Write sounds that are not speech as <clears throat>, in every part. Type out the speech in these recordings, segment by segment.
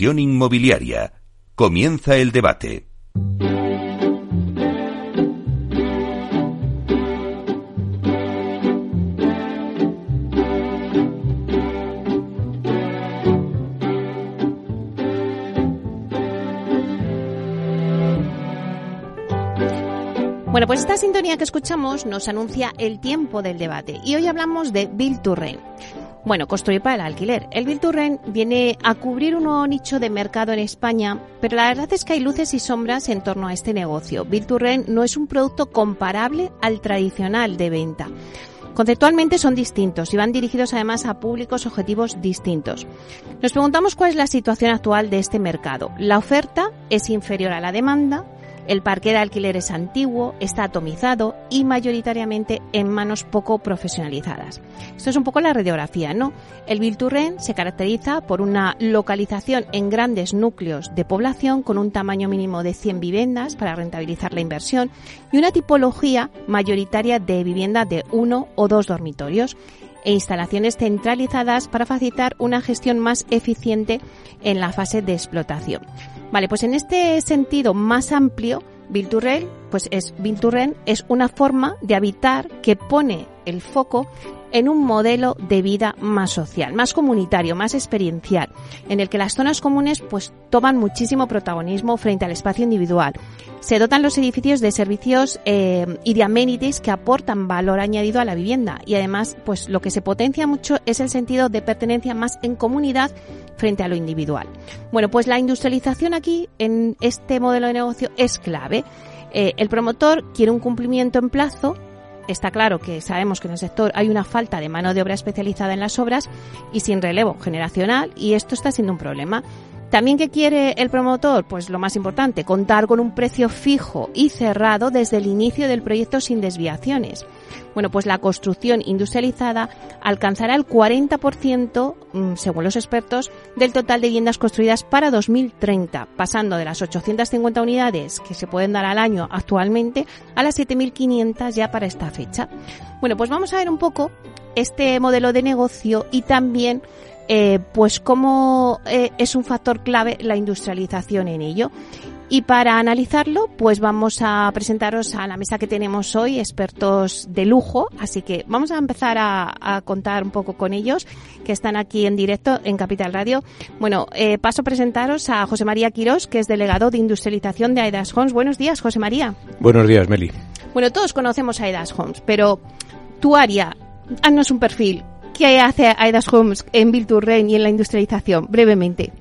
Inmobiliaria. Comienza el debate. Bueno, pues esta sintonía que escuchamos nos anuncia el tiempo del debate y hoy hablamos de Bill to Rent. Bueno, construir para el alquiler. El Bill to Rent viene a cubrir un nuevo nicho de mercado en España, pero la verdad es que hay luces y sombras en torno a este negocio. Bill to Rent no es un producto comparable al tradicional de venta. Conceptualmente son distintos y van dirigidos además a públicos objetivos distintos. Nos preguntamos cuál es la situación actual de este mercado. La oferta es inferior a la demanda, el parque de alquiler es antiguo, está atomizado y mayoritariamente en manos poco profesionalizadas. Esto es un poco la radiografía, ¿no? El Bilturren se caracteriza por una localización en grandes núcleos de población con un tamaño mínimo de 100 viviendas para rentabilizar la inversión y una tipología mayoritaria de vivienda de uno o dos dormitorios e instalaciones centralizadas para facilitar una gestión más eficiente en la fase de explotación. Vale, pues en este sentido más amplio, Bilturren, pues es Bilturren es una forma de habitar que pone el foco en un modelo de vida más social, más comunitario, más experiencial, en el que las zonas comunes pues toman muchísimo protagonismo frente al espacio individual. Se dotan los edificios de servicios eh, y de amenities que aportan valor añadido a la vivienda y además pues lo que se potencia mucho es el sentido de pertenencia más en comunidad frente a lo individual. Bueno, pues la industrialización aquí en este modelo de negocio es clave. Eh, el promotor quiere un cumplimiento en plazo Está claro que sabemos que en el sector hay una falta de mano de obra especializada en las obras y sin relevo generacional y esto está siendo un problema. También que quiere el promotor, pues lo más importante, contar con un precio fijo y cerrado desde el inicio del proyecto sin desviaciones. Bueno, pues la construcción industrializada alcanzará el 40%, mm, según los expertos, del total de viviendas construidas para 2030, pasando de las 850 unidades que se pueden dar al año actualmente a las 7.500 ya para esta fecha. Bueno, pues vamos a ver un poco este modelo de negocio y también eh, pues cómo eh, es un factor clave la industrialización en ello. Y para analizarlo, pues vamos a presentaros a la mesa que tenemos hoy, expertos de lujo. Así que vamos a empezar a, contar un poco con ellos, que están aquí en directo en Capital Radio. Bueno, eh, paso a presentaros a José María Quirós, que es delegado de industrialización de Aidas Homes. Buenos días, José María. Buenos días, Meli. Bueno, todos conocemos a Aidas Homes, pero tu área, haznos un perfil. ¿Qué hace Aidas Homes en Build to y en la industrialización? Brevemente.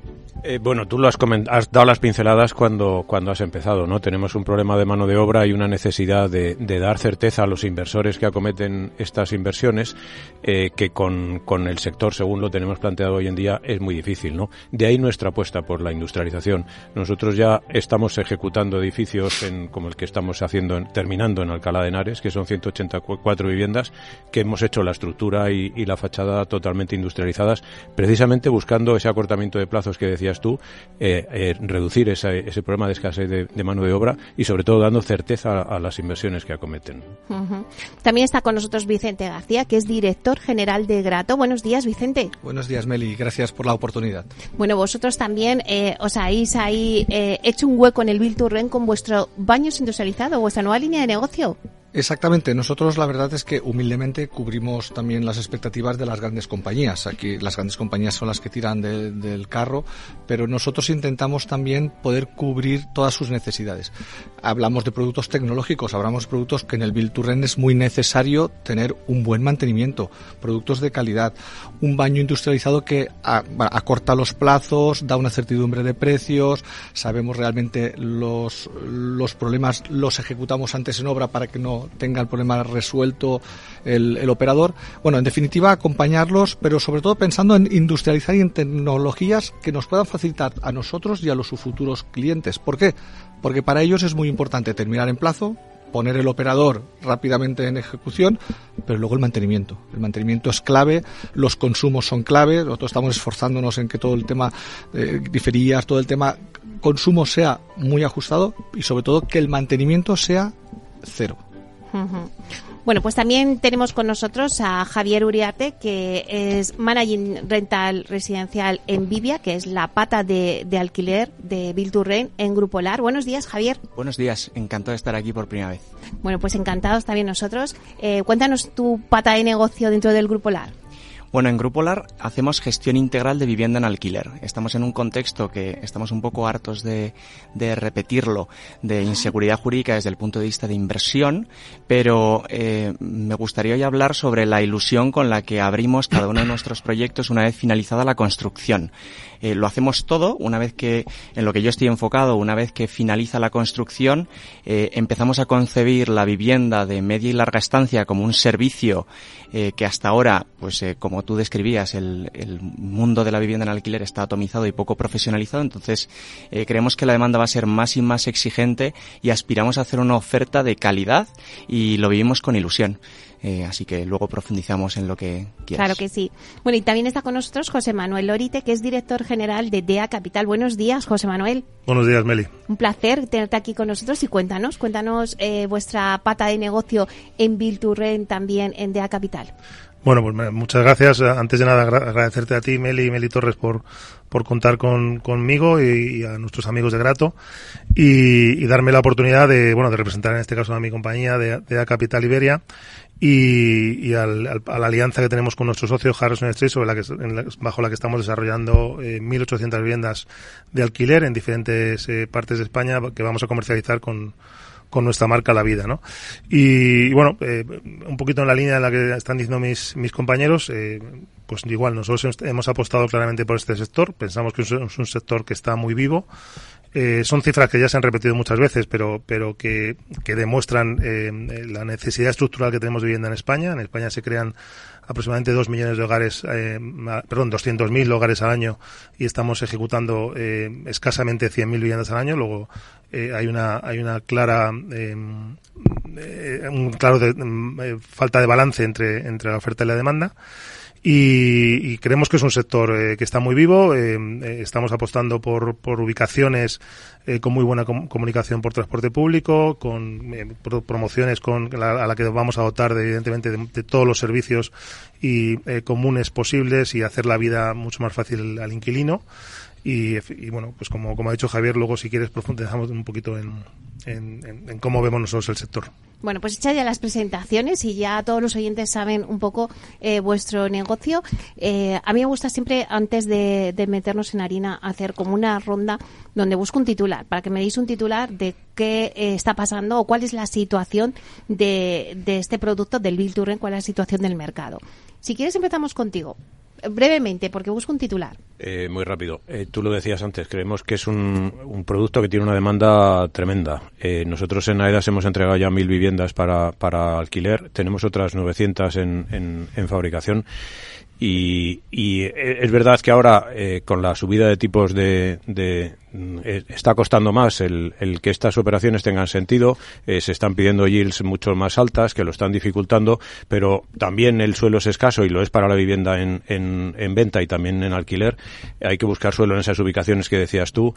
Eh, bueno, tú lo has, has, dado las pinceladas cuando, cuando has empezado, ¿no? Tenemos un problema de mano de obra y una necesidad de, dar certeza a los inversores que acometen estas inversiones, eh, que con, con, el sector, según lo tenemos planteado hoy en día, es muy difícil, ¿no? De ahí nuestra apuesta por la industrialización. Nosotros ya estamos ejecutando edificios en, como el que estamos haciendo, terminando en Alcalá de Henares, que son 184 viviendas, que hemos hecho la estructura y, y la fachada totalmente industrializadas, precisamente buscando ese acortamiento de plazos que decías tú, eh, eh, reducir ese, problema de escasez de, mano de obra y sobre todo dando certeza a, las inversiones que acometen. También está con nosotros Vicente García, que es director general de Grato. Buenos días, Vicente. Buenos días, Meli. Gracias por la oportunidad. Bueno, vosotros también eh, os habéis ahí hecho un hueco en el Bill con vuestro baño industrializado, vuestra nueva línea de negocio. Exactamente. Nosotros la verdad es que humildemente cubrimos también las expectativas de las grandes compañías. Aquí las grandes compañías son las que tiran del carro, pero nosotros intentamos también poder cubrir todas sus necesidades. Hablamos de productos tecnológicos, hablamos de productos que en el Build to es muy necesario tener un buen mantenimiento, productos de calidad, un baño industrializado que acorta los plazos, da una certidumbre de precios, sabemos realmente los, los problemas, los ejecutamos antes en obra para que no tenga el problema resuelto el, operador. Bueno, en definitiva, acompañarlos, pero sobre todo pensando en industrializar y en tecnologías que nos puedan facilitar a nosotros y a los futuros clientes. ¿Por qué? Porque para ellos es muy importante terminar en plazo, poner el operador rápidamente en ejecución, pero luego el mantenimiento. El mantenimiento es clave, los consumos son clave, nosotros estamos esforzándonos en que todo el tema de diferías, todo el tema consumo sea muy ajustado y sobre todo que el mantenimiento sea cero Bueno, pues también tenemos con nosotros a Javier Uriarte, que es Managing Rental Residencial en Vivia, que es la pata de, alquiler de Bilturren en Grupo LAR. Buenos días, Javier. Buenos días, encantado de estar aquí por primera vez. Bueno, pues encantados también nosotros. Eh, cuéntanos tu pata de negocio dentro del Grupo LAR. Bueno, en Grupo LAR hacemos gestión integral de vivienda en alquiler. Estamos en un contexto que estamos un poco hartos de, repetirlo, de inseguridad jurídica desde el punto de vista de inversión, pero eh, me gustaría hoy hablar sobre la ilusión con la que abrimos cada uno de nuestros proyectos una vez finalizada la construcción. Eh, lo hacemos todo una vez que, en lo que yo estoy enfocado, una vez que finaliza la construcción, eh, empezamos a concebir la vivienda de media y larga estancia como un servicio que hasta ahora, pues como tú describías, el, mundo de la vivienda en alquiler está atomizado y poco profesionalizado, entonces eh, creemos que la demanda va a ser más y más exigente y aspiramos a hacer una oferta de calidad y lo vivimos con ilusión. Eh, así que luego profundizamos en lo que quieras. Claro que sí. Bueno, y también está con nosotros José Manuel Lorite, que es director general de DEA Capital. Buenos días, José Manuel. Buenos días, Meli. Un placer tenerte aquí con nosotros y cuéntanos, cuéntanos eh, vuestra pata de negocio en Bilturren también en DEA Capital. Bueno, pues muchas gracias. Antes de nada, agradecerte a ti, Meli y Meli Torres, por, por contar con, conmigo y, a nuestros amigos de Grato y, darme la oportunidad de, bueno, de representar en este caso a mi compañía de, de A Capital Iberia y, a la alianza que tenemos con nuestro socio Harrison Street, sobre la que, bajo la que estamos desarrollando eh, 1.800 viviendas de alquiler en diferentes eh, partes de España que vamos a comercializar con con nuestra marca La Vida, ¿no? Y, bueno, eh, un poquito en la línea en la que están diciendo mis, mis compañeros, eh, pues igual nosotros hemos apostado claramente por este sector, pensamos que es un sector que está muy vivo, eh, son cifras que ya se han repetido muchas veces, pero, pero que, que demuestran eh, la necesidad estructural que tenemos de vivienda en España. En España se crean aproximadamente 2 millones de hogares, eh, perdón, 200.000 hogares al año y estamos ejecutando eh, escasamente 100.000 viviendas al año. Luego eh, hay una hay una clara un claro de, falta de balance entre entre la oferta y la demanda y, creemos que es un sector eh, que está muy vivo. Eh, eh, estamos apostando por, por ubicaciones con muy buena comunicación por transporte público, con promociones con a la que vamos a dotar, de, evidentemente, de, todos los servicios y comunes posibles y hacer la vida mucho más fácil al inquilino. Y, bueno, pues como, como ha dicho Javier, luego si quieres profundizamos un poquito en, en, cómo vemos nosotros el sector. Bueno, pues hecha ya las presentaciones y ya todos los oyentes saben un poco eh, vuestro negocio. Eh, a mí me gusta siempre, antes de, meternos en harina, hacer como una ronda donde busco un titular, para que me deis un titular de qué eh, está pasando o cuál es la situación de, de este producto del Bill Turren, cuál es la situación del mercado. Si quieres empezamos contigo brevemente, porque busco un titular. Eh, muy rápido. Eh, tú lo decías antes, creemos que es un, un producto que tiene una demanda tremenda. Eh, nosotros en AEDAS hemos entregado ya mil viviendas para, para alquiler, tenemos otras 900 en, en, en fabricación y, y, es verdad que ahora, eh, con la subida de tipos de, de eh, está costando más el, el, que estas operaciones tengan sentido. Eh, se están pidiendo yields mucho más altas que lo están dificultando, pero también el suelo es escaso y lo es para la vivienda en, en, en venta y también en alquiler. Hay que buscar suelo en esas ubicaciones que decías tú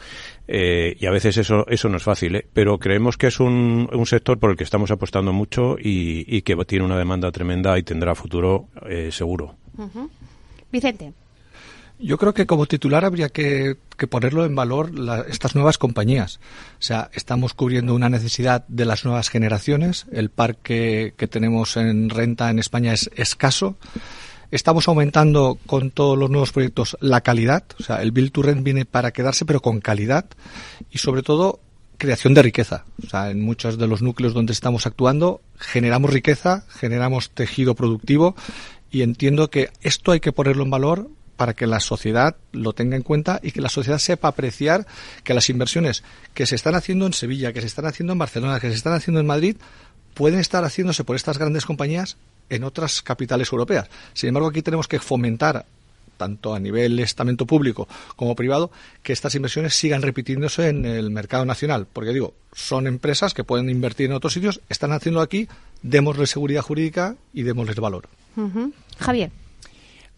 y a veces eso, eso no es fácil. Pero creemos que es un, un sector por el que estamos apostando mucho y, y que tiene una demanda tremenda y tendrá futuro seguro. Vicente. Yo creo que como titular habría que, ponerlo en valor estas nuevas compañías. O sea, estamos cubriendo una necesidad de las nuevas generaciones. El parque que tenemos en renta en España es escaso. Estamos aumentando con todos los nuevos proyectos la calidad. O sea, el Build to Rent viene para quedarse, pero con calidad. Y sobre todo, creación de riqueza. O sea, en muchos de los núcleos donde estamos actuando, generamos riqueza, generamos tejido productivo y entiendo que esto hay que ponerlo en valor para que la sociedad lo tenga en cuenta y que la sociedad sepa apreciar que las inversiones que se están haciendo en Sevilla, que se están haciendo en Barcelona, que se están haciendo en Madrid, pueden estar haciéndose por estas grandes compañías en otras capitales europeas. Sin embargo, aquí tenemos que fomentar tanto a nivel estamento público como privado, que estas inversiones sigan repitiéndose en el mercado nacional. Porque digo, son empresas que pueden invertir en otros sitios, están haciendo aquí, démosles seguridad jurídica y démosles valor. Javier.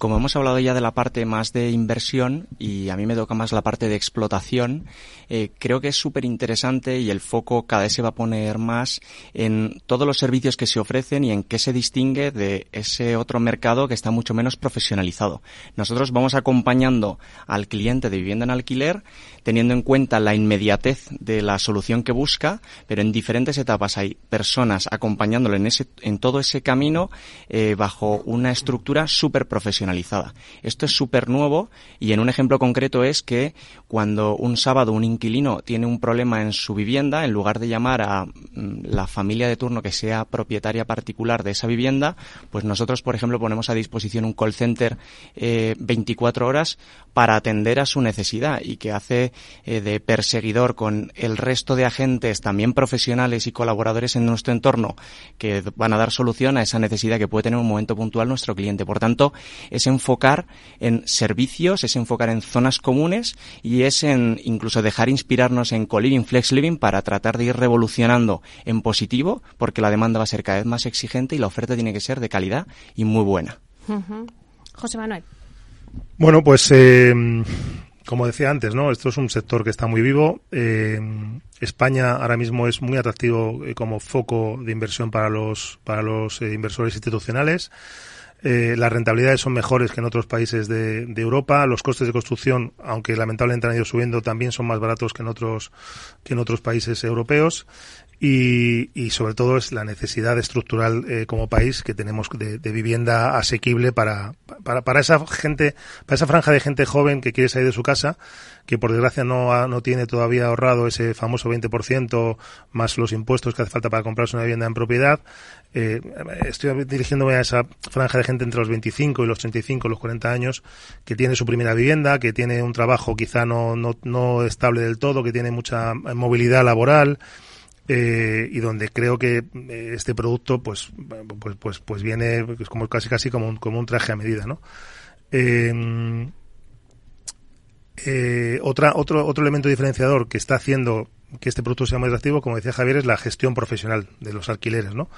Como hemos hablado ya de la parte más de inversión y a mí me toca más la parte de explotación, eh, creo que es súper interesante y el foco cada vez se va a poner más en todos los servicios que se ofrecen y en qué se distingue de ese otro mercado que está mucho menos profesionalizado. Nosotros vamos acompañando al cliente de vivienda en alquiler teniendo en cuenta la inmediatez de la solución que busca, pero en diferentes etapas hay personas acompañándole en, ese, en todo ese camino eh, bajo una estructura súper Esto es súper nuevo y en un ejemplo concreto es que cuando un sábado un inquilino tiene un problema en su vivienda, en lugar de llamar a mm, la familia de turno que sea propietaria particular de esa vivienda, pues nosotros, por ejemplo, ponemos a disposición un call center eh, 24 horas para atender a su necesidad y que hace eh, de perseguidor con el resto de agentes también profesionales y colaboradores en nuestro entorno que van a dar solución a esa necesidad que puede tener un momento puntual nuestro cliente. Por tanto, es enfocar en servicios, es enfocar en zonas comunes y es en incluso dejar inspirarnos en co-living, flex living para tratar de ir revolucionando en positivo porque la demanda va a ser cada vez más exigente y la oferta tiene que ser de calidad y muy buena. José Manuel. Bueno, pues eh, como decía antes, ¿no? Esto es un sector que está muy vivo. Eh, España ahora mismo es muy atractivo eh, como foco de inversión para los para los eh, inversores institucionales. las rentabilidades son mejores que en otros países de, de, Europa. Los costes de construcción, aunque lamentablemente han ido subiendo, también son más baratos que en otros que en otros países europeos y, y, sobre todo es la necesidad estructural eh, como país que tenemos de, de vivienda asequible para, para, para, esa gente, para esa franja de gente joven que quiere salir de su casa, que por desgracia no, ha, no tiene todavía ahorrado ese famoso 20% más los impuestos que hace falta para comprarse una vivienda en propiedad. Eh, estoy dirigiéndome a esa franja de gente entre los 25 y los 35, los 40 años, que tiene su primera vivienda, que tiene un trabajo quizá no, no, no estable del todo, que tiene mucha movilidad laboral, eh, y donde creo que eh, este producto pues pues pues, pues viene pues como casi casi como un, como un traje a medida no eh, eh, otra otro otro elemento diferenciador que está haciendo que este producto sea más atractivo como decía Javier es la gestión profesional de los alquileres no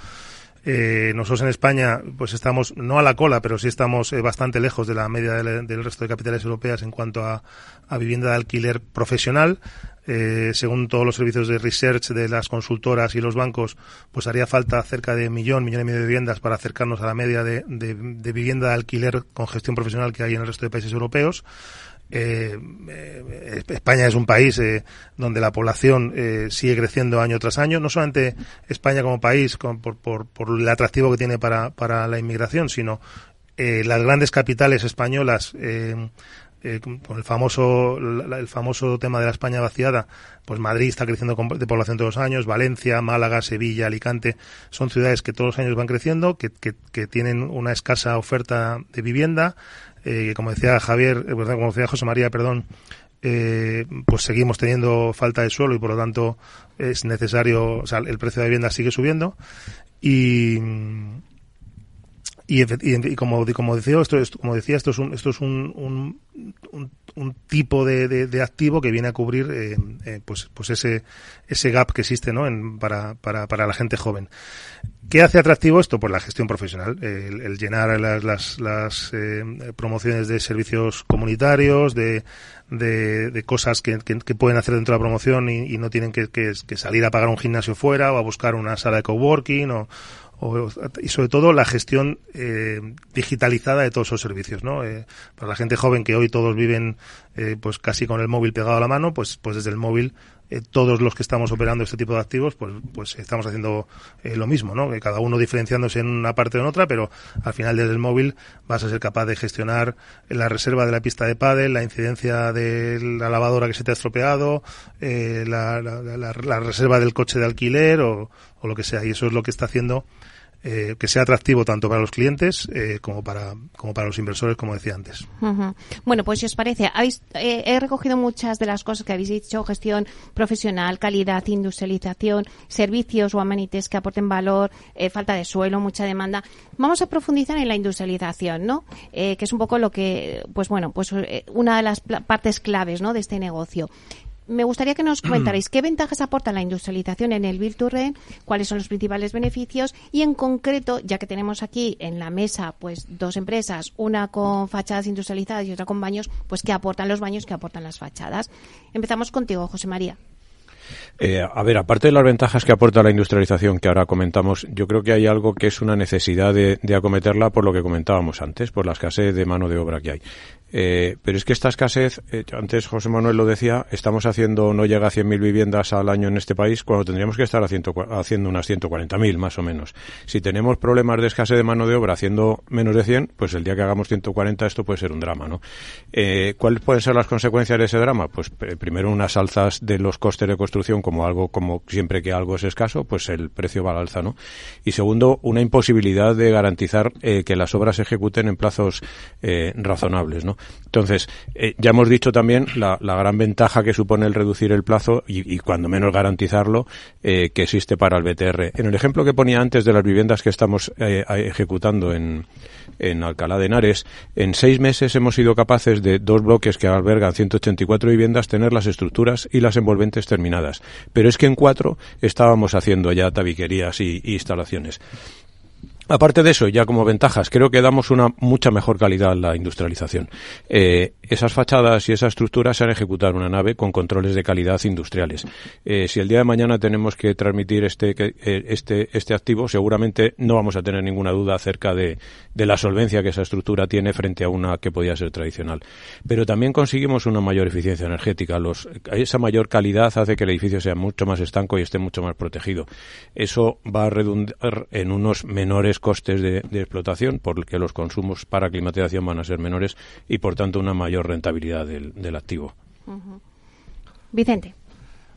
eh, nosotros en España, pues estamos, no a la cola, pero sí estamos eh, bastante lejos de la media del, del, resto de capitales europeas en cuanto a, a vivienda de alquiler profesional. Eh, según todos los servicios de research de las consultoras y los bancos, pues haría falta cerca de millón, millón y medio de viviendas para acercarnos a la media de, de, de vivienda de alquiler con gestión profesional que hay en el resto de países europeos. Eh, eh, España es un país eh, donde la población eh, sigue creciendo año tras año. No solamente España como país con, por, por, por, el atractivo que tiene para, para la inmigración, sino eh, las grandes capitales españolas. Eh, con el famoso el famoso tema de la España vaciada, pues Madrid está creciendo de población todos los años, Valencia, Málaga, Sevilla, Alicante, son ciudades que todos los años van creciendo, que, que, que tienen una escasa oferta de vivienda, eh, como decía Javier, eh, como decía José María, perdón, eh, pues seguimos teniendo falta de suelo y por lo tanto es necesario, o sea, el precio de vivienda sigue subiendo y y, como, como decía esto, esto, como decía esto es un esto es un, un, un tipo de, de, de, activo que viene a cubrir eh, eh, pues pues ese ese gap que existe no en, para, para, para la gente joven ¿Qué hace atractivo esto? Pues la gestión profesional, el, el llenar las, las, las eh, promociones de servicios comunitarios, de, de, de cosas que, que, que, pueden hacer dentro de la promoción y, y no tienen que, que, salir a pagar un gimnasio fuera o a buscar una sala de coworking o, o, y sobre todo la gestión eh, digitalizada de todos esos servicios, ¿no? Eh, para la gente joven que hoy todos viven eh, pues casi con el móvil pegado a la mano, pues pues desde el móvil eh, todos los que estamos operando este tipo de activos, pues, pues estamos haciendo eh, lo mismo, ¿no? Que cada uno diferenciándose en una parte o en otra, pero al final desde el móvil vas a ser capaz de gestionar la reserva de la pista de pádel, la incidencia de la lavadora que se te ha estropeado, eh, la, la, la, la, reserva del coche de alquiler o, o lo que sea. Y eso es lo que está haciendo eh, que sea atractivo tanto para los clientes eh, como para como para los inversores, como decía antes. Bueno, pues si os parece, habéis, eh, he recogido muchas de las cosas que habéis dicho, gestión profesional, calidad, industrialización, servicios o amenities que aporten valor, eh, falta de suelo, mucha demanda. Vamos a profundizar en la industrialización, ¿no? Eh, que es un poco lo que, pues bueno, pues eh, una de las partes claves, ¿no? De este negocio. Me gustaría que nos <clears throat> comentarais qué ventajas aporta la industrialización en el Rent, cuáles son los principales beneficios y en concreto, ya que tenemos aquí en la mesa pues dos empresas, una con fachadas industrializadas y otra con baños, pues qué aportan los baños, qué aportan las fachadas. Empezamos contigo, José María. Eh, a ver, aparte de las ventajas que aporta la industrialización que ahora comentamos, yo creo que hay algo que es una necesidad de, acometerla por lo que comentábamos antes, por la escasez de mano de obra que hay. Eh, pero es que esta escasez, eh, antes José Manuel lo decía, estamos haciendo, no llega a 100.000 viviendas al año en este país cuando tendríamos que estar haciendo unas 140.000 más o menos. Si tenemos problemas de escasez de mano de obra haciendo menos de 100, pues el día que hagamos 140 esto puede ser un drama, ¿no? Eh, ¿Cuáles pueden ser las consecuencias de ese drama? Pues primero unas alzas de los costes de construcción como algo, como siempre que algo es escaso, pues el precio va al alza, ¿no? Y segundo, una imposibilidad de garantizar que las obras se ejecuten en plazos razonables, ¿no? Entonces, eh, ya hemos dicho también la, gran ventaja que supone el reducir el plazo y, cuando menos garantizarlo eh, que existe para el BTR. En el ejemplo que ponía antes de las viviendas que estamos eh, ejecutando en, en Alcalá de Henares, en seis meses hemos sido capaces de dos bloques que albergan 184 viviendas tener las estructuras y las envolventes terminadas. Pero es que en cuatro estábamos haciendo ya tabiquerías y instalaciones. Aparte de eso, ya como ventajas, creo que damos una mucha mejor calidad a la industrialización. Eh, esas fachadas y esa estructura se han ejecutado en una nave con controles de calidad industriales. Eh, si el día de mañana tenemos que transmitir este, eh, este, este activo, seguramente no vamos a tener ninguna duda acerca de, de la solvencia que esa estructura tiene frente a una que podía ser tradicional. Pero también conseguimos una mayor eficiencia energética. Esa mayor calidad hace que el edificio sea mucho más estanco y esté mucho más protegido. Eso va a redundar en unos menores costes de, explotación, porque los consumos para climatización van a ser menores y, por tanto, una mayor rentabilidad del, activo. Vicente.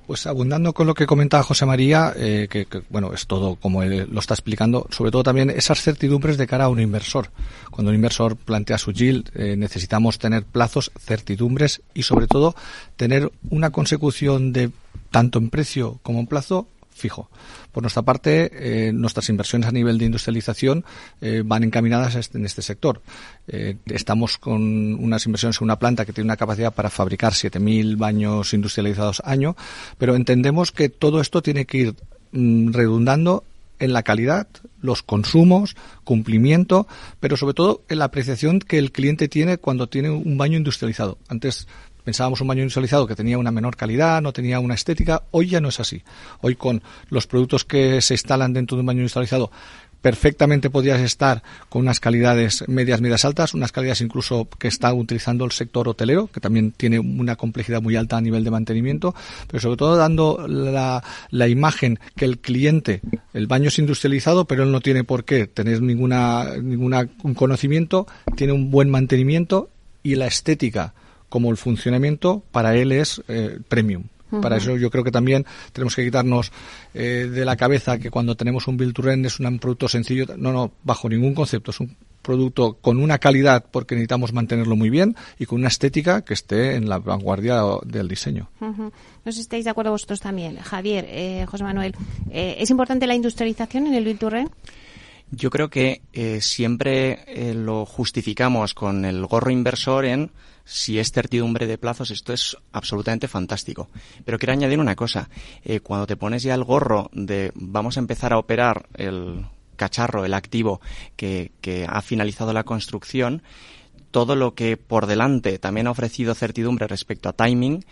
Pues abundando con lo que comentaba José María, eh, que, bueno, es todo como él lo está explicando, sobre todo también esas certidumbres de cara a un inversor. Cuando un inversor plantea su yield, eh, necesitamos tener plazos, certidumbres y sobre todo tener una consecución de tanto en precio como en plazo fijo. Por nuestra parte, eh, nuestras inversiones a nivel de industrialización eh, van encaminadas en este sector. Eh, estamos con unas inversiones en una planta que tiene una capacidad para fabricar 7.000 baños industrializados año, pero entendemos que todo esto tiene que ir mm, redundando en la calidad, los consumos, cumplimiento, pero sobre todo en la apreciación que el cliente tiene cuando tiene un baño industrializado. Antes pensábamos un baño industrializado que tenía una menor calidad, no tenía una estética. Hoy ya no es así. Hoy con los productos que se instalan dentro de un baño industrializado perfectamente podrías estar con unas calidades medias, medias altas, unas calidades incluso que está utilizando el sector hotelero, que también tiene una complejidad muy alta a nivel de mantenimiento, pero sobre todo dando la, la imagen que el cliente, el baño es industrializado, pero él no tiene por qué tener ninguna, ninguna un conocimiento, tiene un buen mantenimiento y la estética como el funcionamiento para él es eh, premium. Para eso yo creo que también tenemos que quitarnos eh, de la cabeza que cuando tenemos un build to rent es un producto sencillo. No, no, bajo ningún concepto. Es un producto con una calidad porque necesitamos mantenerlo muy bien y con una estética que esté en la vanguardia del diseño. No sé si estáis de acuerdo vosotros también. Javier, eh, José Manuel, ¿es importante la industrialización en el build to rent? Yo creo que siempre lo justificamos con el gorro inversor en si es certidumbre de plazos, esto es absolutamente fantástico. Pero quiero añadir una cosa. Eh, cuando te pones ya el gorro de vamos a empezar a operar el cacharro, el activo que, que ha finalizado la construcción, todo lo que por delante también ha ofrecido certidumbre respecto a timing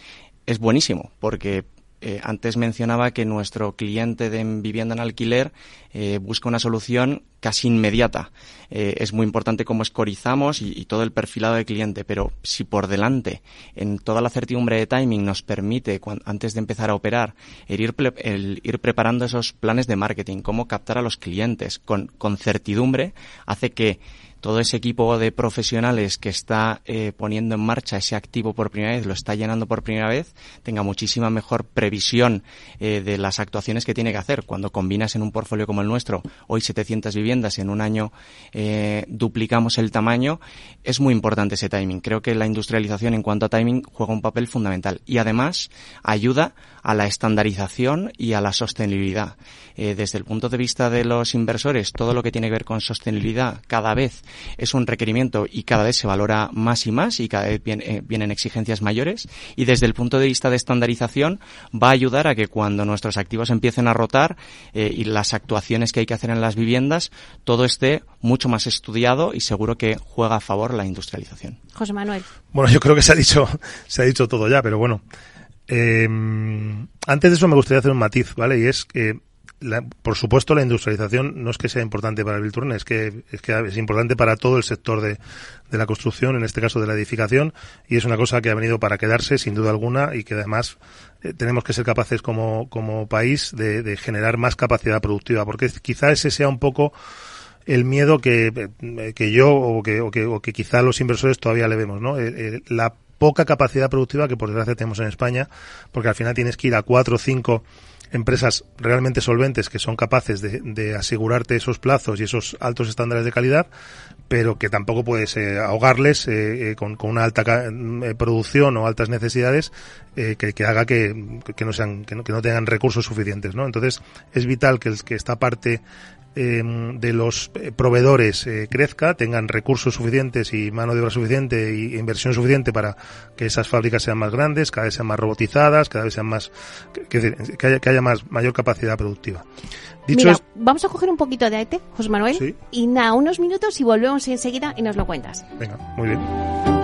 es buenísimo, porque eh, antes mencionaba que nuestro cliente de vivienda en alquiler eh, busca una solución casi inmediata. Eh, es muy importante cómo escorizamos y, todo el perfilado de cliente, pero si por delante, en toda la certidumbre de timing, nos permite, antes de empezar a operar, el ir, preparando esos planes de marketing, cómo captar a los clientes con certidumbre, hace que todo ese equipo de profesionales que está eh, poniendo en marcha ese activo por primera vez, lo está llenando por primera vez, tenga muchísima mejor previsión eh, de las actuaciones que tiene que hacer. Cuando combinas en un portfolio como el nuestro, hoy 700 viviendas, en un año eh, duplicamos el tamaño, es muy importante ese timing. Creo que la industrialización en cuanto a timing juega un papel fundamental y además ayuda a la estandarización y a la sostenibilidad. Desde el punto de vista de los inversores, todo lo que tiene que ver con sostenibilidad cada vez es un requerimiento y cada vez se valora más y más y cada vez eh, vienen exigencias mayores. Y desde el punto de vista de estandarización va a ayudar a que cuando nuestros activos empiecen a rotar eh, y las actuaciones que hay que hacer en las viviendas, todo esté mucho más estudiado y seguro que juega a favor la industrialización. José Manuel. Bueno, yo creo que se ha dicho, <laughs> se ha dicho todo ya, pero bueno, eh, antes de eso me gustaría hacer un matiz, ¿vale? Y es que, por supuesto, la industrialización no es que sea importante para el Vilturren, es que, es que es importante para todo el sector de, la construcción, en este caso de la edificación, y es una cosa que ha venido para quedarse, sin duda alguna, y que además eh, tenemos que ser capaces como, país de, de generar más capacidad productiva, porque quizá ese sea un poco el miedo que, que yo o que, o que, o que quizá los inversores todavía le vemos, ¿no? Eh, la poca capacidad productiva que por desgracia tenemos en España, porque al final tienes que ir a cuatro o cinco empresas realmente solventes que son capaces de, asegurarte esos plazos y esos altos estándares de calidad, pero que tampoco puedes eh, ahogarles eh, eh, con, una alta producción o altas necesidades que, haga que, no sean que no, que no tengan recursos suficientes, ¿no? Entonces es vital que esta parte Em, de los eh, proveedores eh, crezca, tengan recursos suficientes y mano de obra suficiente e inversión suficiente para que esas fábricas sean más grandes, cada vez sean más robotizadas, cada vez sean más que, haya, que haya más mayor capacidad productiva. Dicho Mira, vamos a coger un poquito de aire, José Manuel, y nada, unos minutos y volvemos enseguida y nos lo cuentas. Venga, muy bien.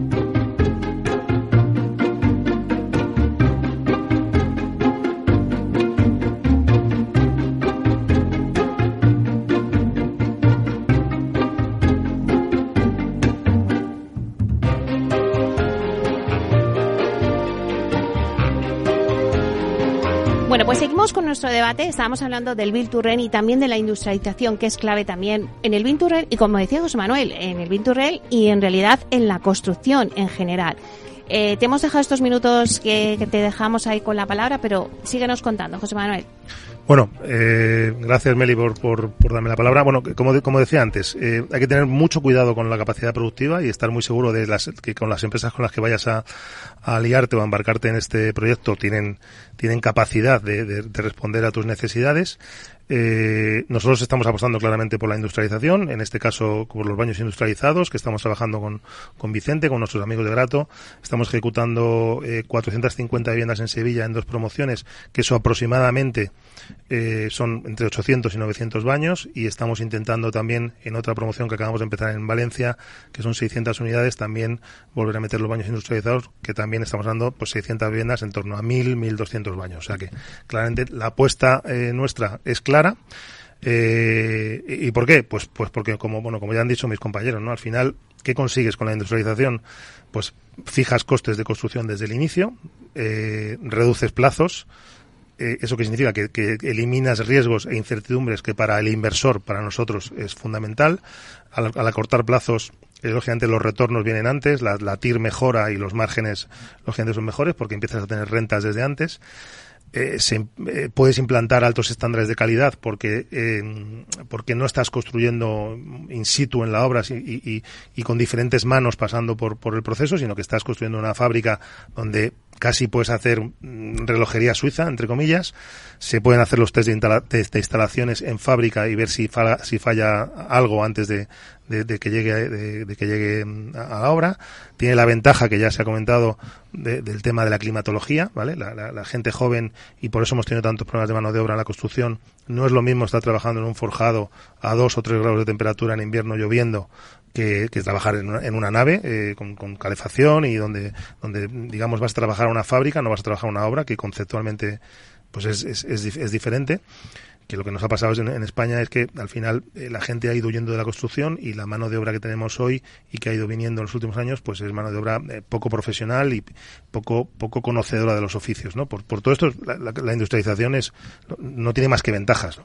Seguimos con nuestro debate. Estábamos hablando del Bill y también de la industrialización, que es clave también en el Bill y como decía José Manuel, en el Bill y en realidad en la construcción en general. Eh, te hemos dejado estos minutos que, que, te dejamos ahí con la palabra, pero síguenos contando, José Manuel. Bueno, eh, gracias Meli por, por, darme la palabra. Bueno, como, como decía antes, eh, hay que tener mucho cuidado con la capacidad productiva y estar muy seguro de las, que con las empresas con las que vayas a, a aliarte o a embarcarte en este proyecto tienen, tienen capacidad de responder a tus necesidades. Eh, nosotros estamos apostando claramente por la industrialización, en este caso por los baños industrializados, que estamos trabajando con, Vicente, con nuestros amigos de Grato. Estamos ejecutando eh, 450 viviendas en Sevilla en dos promociones, que eso aproximadamente eh, son entre 800 y 900 baños. Y estamos intentando también en otra promoción que acabamos de empezar en Valencia, que son 600 unidades, también volver a meter los baños industrializados, que también estamos dando pues 600 viviendas en torno a 1.000, 1.200 baños. O sea que claramente la apuesta eh, nuestra es clara eh, ¿Y por qué? Pues, pues porque, como, bueno, como ya han dicho mis compañeros, ¿no? Al final, ¿qué consigues con la industrialización? Pues fijas costes de construcción desde el inicio, eh, reduces plazos, eh, ¿Eso qué significa? Que, eliminas riesgos e incertidumbres que para el inversor, para nosotros, es fundamental. Al, al acortar plazos, lógicamente los retornos vienen antes, la, la TIR mejora y los márgenes, lógicamente, son mejores porque empiezas a tener rentas desde antes eh, se, eh, puedes implantar altos estándares de calidad porque eh, porque no estás construyendo in situ en la obra y, y, y, con diferentes manos pasando por, por el proceso, sino que estás construyendo una fábrica donde casi puedes hacer mm, relojería suiza, entre comillas. Se pueden hacer los test de, test de instalaciones en fábrica y ver si falla, si falla algo antes de, de, de que llegue de, de, que llegue mm, a la obra. Tiene la ventaja que ya se ha comentado del tema de la climatología, ¿vale? La, gente joven y por eso hemos tenido tantos problemas de mano de obra en la construcción. No es lo mismo estar trabajando en un forjado a dos o tres grados de temperatura en invierno lloviendo que, trabajar en una, en una nave eh, con, calefacción y donde, donde, digamos, vas a trabajar en una fábrica, no vas a trabajar en una obra que conceptualmente pues es, es, es, es diferente que lo que nos ha pasado en, España es que al final eh, la gente ha ido huyendo de la construcción y la mano de obra que tenemos hoy y que ha ido viniendo en los últimos años, pues es mano de obra eh, poco profesional y poco poco conocedora de los oficios, ¿no? Por, por todo esto, la, industrialización es, no, no, tiene más que ventajas.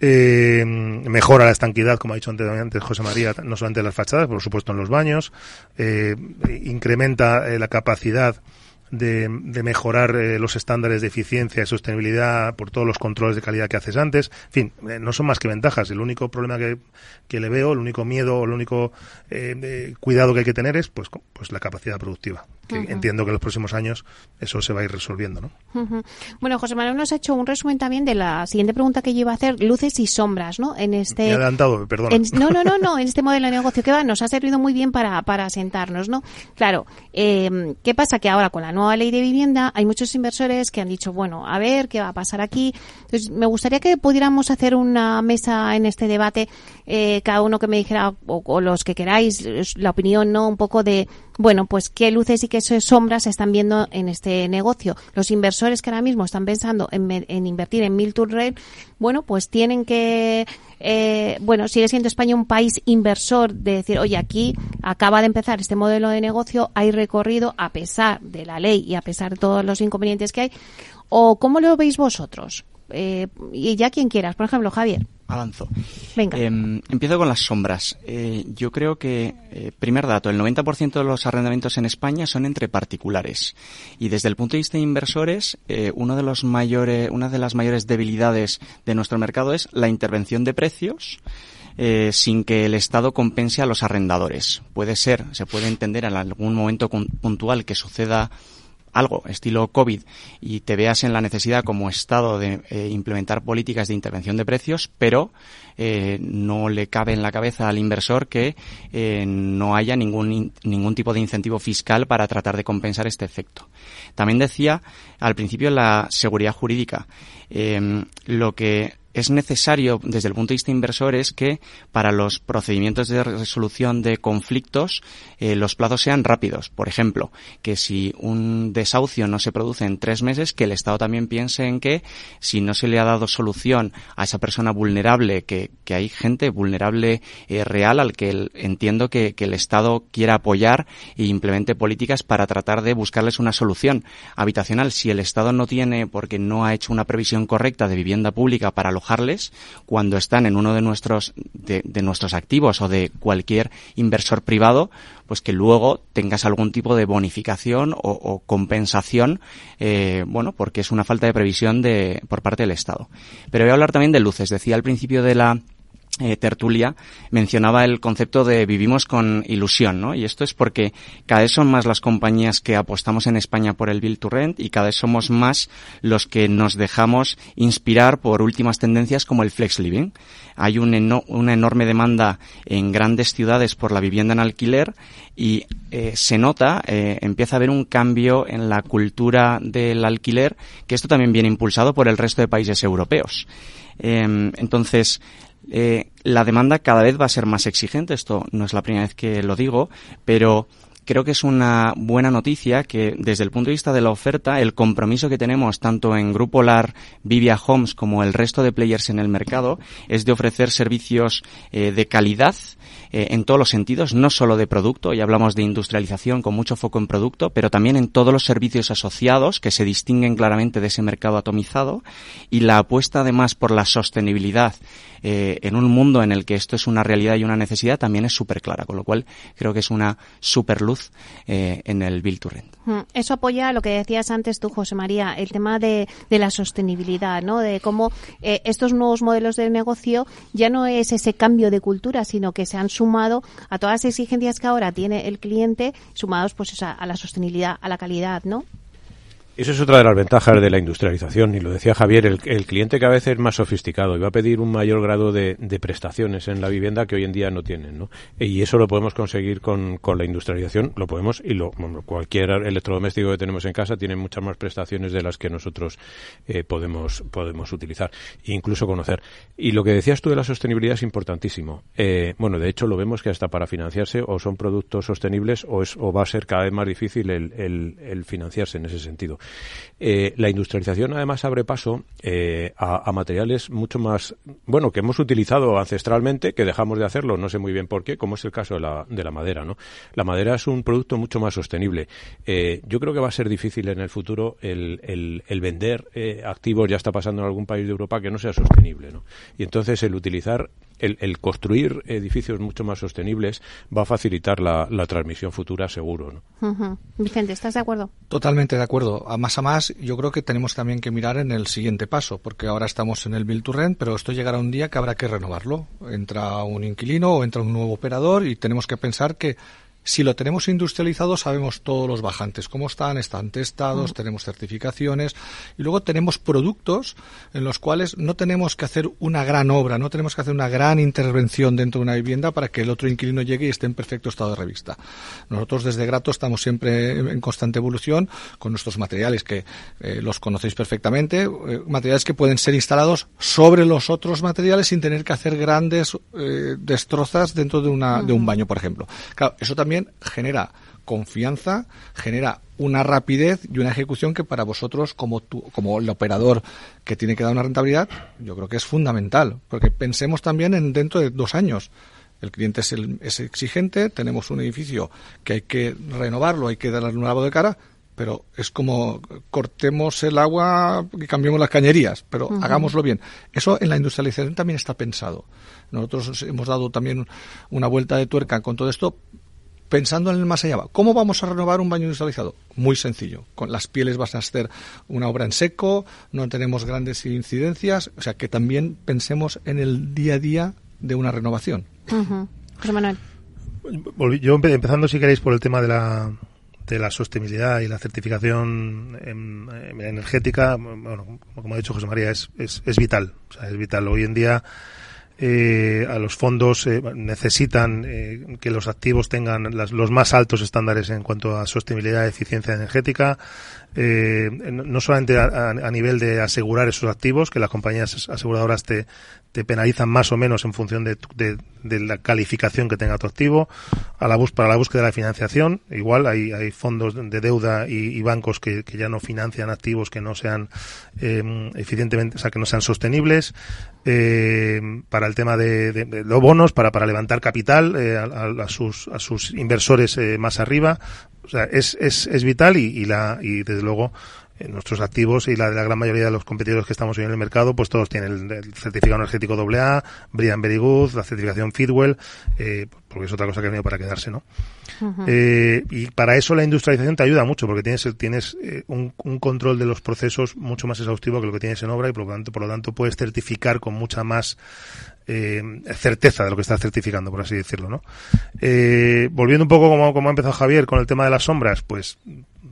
Eh, mejora la estanquidad, como ha dicho antes José María, no solamente en las fachadas, por supuesto en los baños, incrementa la capacidad de, de mejorar eh, los estándares de eficiencia y sostenibilidad por todos los controles de calidad que haces antes. En fin, eh, no son más que ventajas. El único problema que, que le veo, el único miedo, el único eh, cuidado que hay que tener es pues, pues la capacidad productiva. Que uh -huh. entiendo que en los próximos años eso se va a ir resolviendo, ¿no? Uh -huh. Bueno, José Manuel nos ha hecho un resumen también de la siguiente pregunta que yo iba a hacer, luces y sombras, ¿no? En este... Me he adelantado, perdón. En, no, no, no, no, en este <laughs> modelo de negocio que va, nos ha servido muy bien para, para sentarnos, ¿no? Claro, eh, ¿qué pasa? Que ahora con la nueva ley de vivienda hay muchos inversores que han dicho, bueno, a ver qué va a pasar aquí. Entonces, me gustaría que pudiéramos hacer una mesa en este debate, eh, cada uno que me dijera, o, o, los que queráis, la opinión, ¿no? Un poco de, bueno, pues qué luces y qué sombras están viendo en este negocio. Los inversores que ahora mismo están pensando en, en invertir en Milton Rail, bueno, pues tienen que eh, bueno, sigue siendo España un país inversor de decir, oye, aquí acaba de empezar este modelo de negocio, hay recorrido a pesar de la ley y a pesar de todos los inconvenientes que hay. ¿O cómo lo veis vosotros? Eh, y ya quien quieras, por ejemplo, Javier. Avanzo. Venga. Eh, empiezo con las sombras. Eh, yo creo que, eh, primer dato, el 90% de los arrendamientos en España son entre particulares. Y desde el punto de vista de inversores, eh, uno de los mayores, una de las mayores debilidades de nuestro mercado es la intervención de precios eh, sin que el Estado compense a los arrendadores. Puede ser, se puede entender en algún momento puntual que suceda algo estilo COVID y te veas en la necesidad como Estado de eh, implementar políticas de intervención de precios, pero eh, no le cabe en la cabeza al inversor que eh, no haya ningún, ningún tipo de incentivo fiscal para tratar de compensar este efecto. También decía al principio la seguridad jurídica. lo que es necesario desde el punto de vista inversor es que para los procedimientos de resolución de conflictos eh, los plazos sean rápidos. Por ejemplo, que si un desahucio no se produce en tres meses, que el Estado también piense en que si no se le ha dado solución a esa persona vulnerable, que, hay gente vulnerable eh, real al que entiendo que, que el Estado quiera apoyar e implemente políticas para tratar de buscarles una solución habitacional. Si el Estado no tiene, porque no ha hecho una previsión correcta de vivienda pública para cuando están en uno de nuestros, de, nuestros activos o de cualquier inversor privado, pues que luego tengas algún tipo de bonificación o, compensación, eh, bueno, porque es una falta de previsión de, por parte del Estado. Pero voy a hablar también de luces. Decía al principio de la eh, tertulia mencionaba el concepto de vivimos con ilusión, ¿no? Y esto es porque cada vez son más las compañías que apostamos en España por el Build to Rent y cada vez somos más los que nos dejamos inspirar por últimas tendencias como el Flex Living. Hay una enorme demanda en grandes ciudades por la vivienda en alquiler y eh, se nota, eh, empieza a haber un cambio en la cultura del alquiler, que esto también viene impulsado por el resto de países europeos. Em, entonces, eh, la demanda cada vez va a ser más exigente. Esto no es la primera vez que lo digo, pero creo que es una buena noticia que desde el punto de vista de la oferta, el compromiso que tenemos tanto en Grupo LAR, Vivia Homes como el resto de players en el mercado es de ofrecer servicios eh, de calidad eh, en todos los sentidos, no solo de producto, y hablamos de industrialización con mucho foco en producto, pero también en todos los servicios asociados que se distinguen claramente de ese mercado atomizado y la apuesta además por la sostenibilidad eh, en un mundo en el que esto es una realidad y una necesidad también es súper clara, con lo cual creo que es una super luz eh, en el Build to Rent. Mm, eso apoya lo que decías antes tú, José María, el tema de, de la sostenibilidad, ¿no? De cómo eh, estos nuevos modelos de negocio ya no es ese cambio de cultura, sino que se han sumado a todas las exigencias que ahora tiene el cliente, sumados pues a la sostenibilidad, a la calidad, ¿no? Eso es otra de las ventajas de la industrialización, y lo decía Javier, el, cliente cada vez es más sofisticado y va a pedir un mayor grado de, prestaciones en la vivienda que hoy en día no tienen, ¿no? Y eso lo podemos conseguir con, con la industrialización, lo podemos, y lo, cualquier electrodoméstico que tenemos en casa tiene muchas más prestaciones de las que nosotros eh, podemos, podemos utilizar, incluso conocer. Y lo que decías tú de la sostenibilidad es importantísimo. Eh, bueno, de hecho lo vemos que hasta para financiarse o son productos sostenibles o, es, o va a ser cada vez más difícil el, el financiarse en ese sentido. Eh, la industrialización además abre paso eh, a, materiales mucho más, bueno, que hemos utilizado ancestralmente, que dejamos de hacerlo, no sé muy bien por qué, como es el caso de la, de la madera, ¿no? La madera es un producto mucho más sostenible. Eh, yo creo que va a ser difícil en el futuro el, el, vender activos, ya está pasando en algún país de Europa, que no sea sostenible, ¿no? Y entonces el utilizar el, construir edificios mucho más sostenibles va a facilitar la, transmisión futura seguro. ¿no? Vicente, ¿estás de acuerdo? Totalmente de acuerdo. A más a más, yo creo que tenemos también que mirar en el siguiente paso, porque ahora estamos en el Build to Rent, pero esto llegará un día que habrá que renovarlo. Entra un inquilino o entra un nuevo operador y tenemos que pensar que si lo tenemos industrializado, sabemos todos los bajantes, cómo están, están testados, tenemos certificaciones y luego tenemos productos en los cuales no tenemos que hacer una gran obra, no tenemos que hacer una gran intervención dentro de una vivienda para que el otro inquilino llegue y esté en perfecto estado de revista. Nosotros desde Grato estamos siempre en constante evolución con nuestros materiales que eh, los conocéis perfectamente, eh, materiales que pueden ser instalados sobre los otros materiales sin tener que hacer grandes eh, destrozas dentro de, una, de un baño, por ejemplo. Claro, eso también genera confianza, genera una rapidez y una ejecución que para vosotros, como, como el operador que tiene que dar una rentabilidad, yo creo que es fundamental. Porque pensemos también en dentro de dos años. El cliente es, es exigente, tenemos un edificio que hay que renovarlo, hay que darle un lavado de cara, pero es como cortemos el agua y cambiemos las cañerías, pero hagámoslo bien. Eso en la industrialización también está pensado. Nosotros hemos dado también una vuelta de tuerca con todo esto pensando en el más allá. ¿Cómo vamos a renovar un baño industrializado? Muy sencillo. Con las pieles vas a hacer una obra en seco, no tenemos grandes incidencias, o sea que también pensemos en el día a día de una renovación. José Manuel. Yo empezando, si queréis, por el tema de la, de la sostenibilidad y la certificación energética, bueno, como ha dicho José María, es, es, es vital. O sea, es vital. Hoy en día eh, a los fondos eh, necesitan eh, que los activos tengan los más altos estándares en cuanto a sostenibilidad y eficiencia energética, eh, no solamente a, nivel de asegurar esos activos, que las compañías aseguradoras te, penalizan más o menos en función de, de, la calificación que tenga tu activo, a la bus, para la búsqueda de la financiación, igual hay, hay fondos de deuda y, bancos que, ya no financian activos que no sean eh, eficientemente, o sea, que no sean sostenibles, eh, para el tema de, los bonos, para, para levantar capital eh, a, sus, a sus inversores eh, más arriba, o sea, es, es, es vital y, y, la, y desde luego nuestros activos y la de la gran mayoría de los competidores que estamos hoy en el mercado, pues todos tienen el, certificado energético AA, Brian Very Good, la certificación Fitwell, eh, porque es otra cosa que ha venido para quedarse, ¿no? eh, y para eso la industrialización te ayuda mucho, porque tienes, tienes eh, un, un, control de los procesos mucho más exhaustivo que lo que tienes en obra y por lo tanto, por lo tanto puedes certificar con mucha más eh, certeza de lo que estás certificando, por así decirlo, ¿no? Eh, volviendo un poco como, como ha empezado Javier con el tema de las sombras, pues